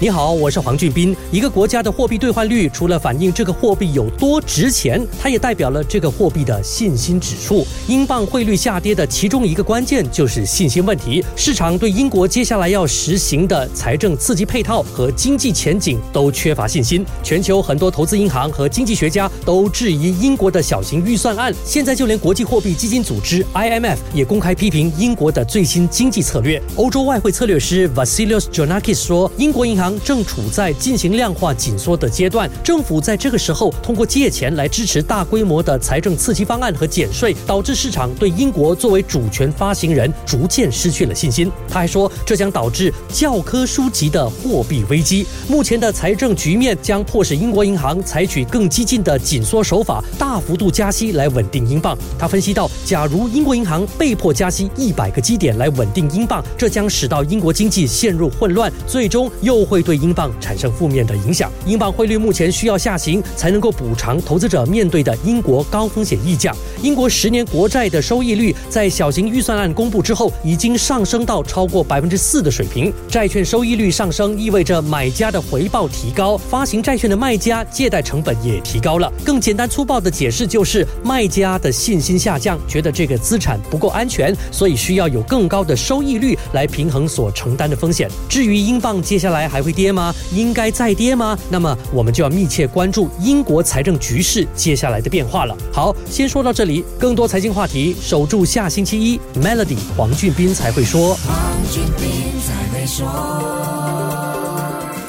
你好，我是黄俊斌。一个国家的货币兑换率，除了反映这个货币有多值钱，它也代表了这个货币的信心指数。英镑汇率下跌的其中一个关键就是信心问题。市场对英国接下来要实行的财政刺激配套和经济前景都缺乏信心。全球很多投资银行和经济学家都质疑英国的小型预算案。现在就连国际货币基金组织 IMF 也公开批评英国的最新经济策略。欧洲外汇策略师 Vasilios Jonakis 说，英国银行。正处在进行量化紧缩的阶段，政府在这个时候通过借钱来支持大规模的财政刺激方案和减税，导致市场对英国作为主权发行人逐渐失去了信心。他还说，这将导致教科书级的货币危机。目前的财政局面将迫使英国银行采取更激进的紧缩手法，大幅度加息来稳定英镑。他分析到，假如英国银行被迫加息一百个基点来稳定英镑，这将使到英国经济陷入混乱，最终又会。会对英镑产生负面的影响，英镑汇率目前需要下行才能够补偿投资者面对的英国高风险溢价。英国十年国债的收益率在小型预算案公布之后已经上升到超过百分之四的水平。债券收益率上升意味着买家的回报提高，发行债券的卖家借贷成本也提高了。更简单粗暴的解释就是卖家的信心下降，觉得这个资产不够安全，所以需要有更高的收益率来平衡所承担的风险。至于英镑接下来还会。跌吗？应该再跌吗？那么我们就要密切关注英国财政局势接下来的变化了。好，先说到这里，更多财经话题，守住下星期一，Melody 黄俊斌才会说。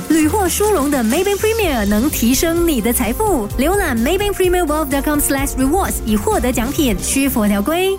屡获殊荣的 Maybank Premier 能提升你的财富，浏览 Maybank Premier Wealth.com/rewards 以获得奖品，需符条规。